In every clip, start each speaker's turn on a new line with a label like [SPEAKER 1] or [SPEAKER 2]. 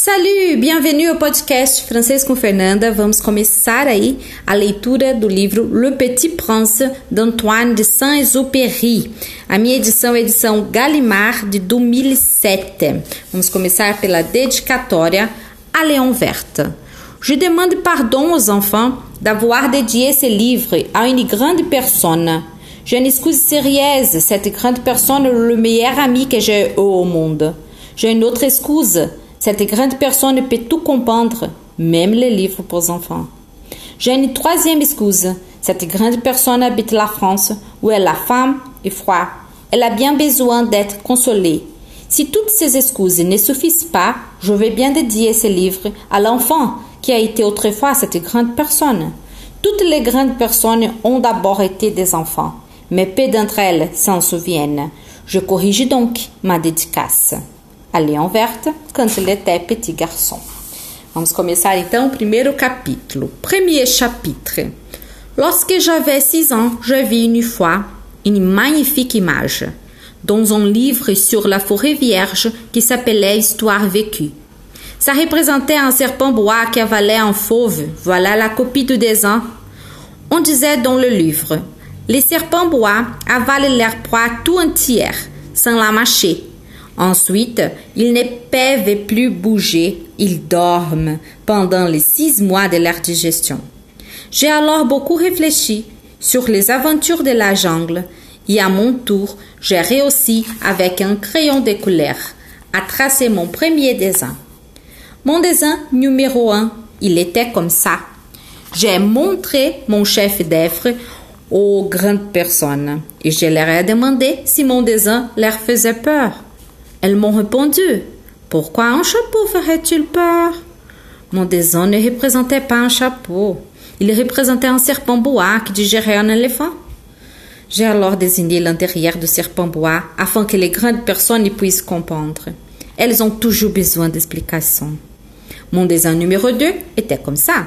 [SPEAKER 1] Salut, bienvenue ao podcast Francês com Fernanda. Vamos começar aí a leitura do livro Le Petit Prince d'Antoine de Saint-Exupéry. A minha edição é a edição Gallimard de 2007. Vamos começar pela dedicatória à Léon Verte. Je demande pardon aux enfants d'avoir dédié ce livre à une grande personne. Je n'excuse sérieuse, cette grande personne le meilleur ami que j'ai au monde. J'ai une autre excuse. Cette grande personne peut tout comprendre, même les livres pour enfants. J'ai une troisième excuse. Cette grande personne habite la France, où elle a faim et froid. Elle a bien besoin d'être consolée. Si toutes ces excuses ne suffisent pas, je vais bien dédier ce livre à l'enfant qui a été autrefois cette grande personne. Toutes les grandes personnes ont d'abord été des enfants, mais peu d'entre elles s'en souviennent. Je corrige donc ma dédicace. A Leão Verte, quand il était petit garçon. Vamos começar então o primeiro capítulo. Premier chapitre. Lorsque j'avais six ans, je vis une fois une magnifique image dans un livre sur la forêt vierge qui s'appelait Histoire vécue. Ça représentait un serpent bois qui avalait un fauve. Voilà la copie du dessin. On disait dans le livre Les serpents bois avalent leur proie tout entière, sans la mâcher. Ensuite, ils ne peuvent plus bouger, ils dorment pendant les six mois de leur digestion. J'ai alors beaucoup réfléchi sur les aventures de la jungle et à mon tour, j'ai réussi avec un crayon de couleur à tracer mon premier dessin. Mon dessin numéro un, il était comme ça. J'ai montré mon chef d'œuvre aux grandes personnes et je leur ai demandé si mon dessin leur faisait peur. Elles m'ont répondu Pourquoi un chapeau ferait-il peur? Mon dessin ne représentait pas un chapeau. Il représentait un serpent bois qui digérait un éléphant. J'ai alors désigné l'intérieur du serpent bois afin que les grandes personnes y puissent comprendre. Elles ont toujours besoin d'explications. Mon dessin numéro 2 était comme ça.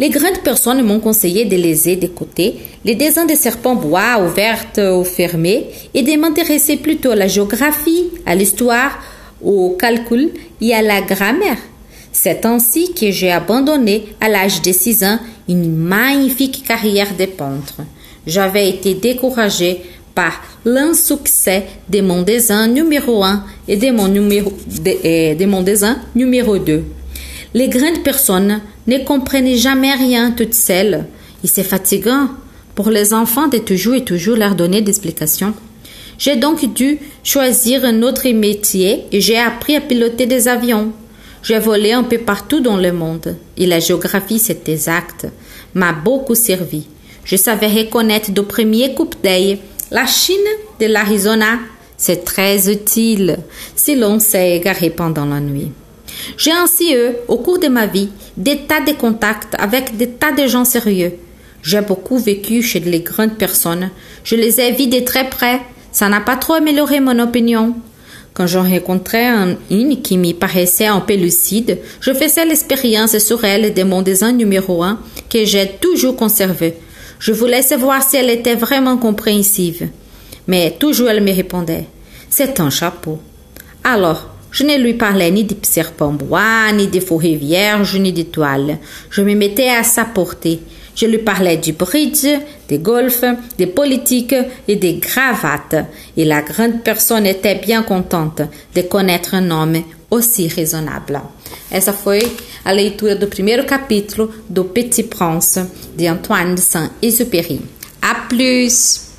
[SPEAKER 1] Les grandes personnes m'ont conseillé de de côté les dessins de serpents bois ouverts ou fermés et de m'intéresser plutôt à la géographie, à l'histoire, au calcul et à la grammaire. C'est ainsi que j'ai abandonné à l'âge de 6 ans une magnifique carrière de peintre. J'avais été découragée par l'insuccès de mon dessin numéro 1 et de mon, numéro, de, de mon dessin numéro 2. Les grandes personnes ne comprennent jamais rien toutes seules et c'est fatigant pour les enfants de toujours et toujours leur donner des explications. J'ai donc dû choisir un autre métier et j'ai appris à piloter des avions. J'ai volé un peu partout dans le monde et la géographie, c'est exact, m'a beaucoup servi. Je savais reconnaître du premier coup d'œil la Chine de l'Arizona. C'est très utile si l'on s'est égaré pendant la nuit. J'ai ainsi eu, au cours de ma vie, des tas de contacts avec des tas de gens sérieux. J'ai beaucoup vécu chez les grandes personnes. Je les ai vus de très près. Ça n'a pas trop amélioré mon opinion. Quand j'en rencontrais une qui m'y paraissait un peu lucide, je faisais l'expérience sur elle de mon dessin numéro un que j'ai toujours conservé. Je voulais savoir si elle était vraiment compréhensive. Mais toujours elle me répondait C'est un chapeau. Alors, je ne lui parlais ni de serpent bois, ni de forêt vierge, ni d'étoiles. Je me mettais à sa portée. Je lui parlais du bridge, des golf, des politiques et des cravates. Et la grande personne était bien contente de connaître un homme aussi raisonnable. Essa foi a leitura do primeiro capítulo do Petit Prince de Antoine de Saint-Exupéry. A plus!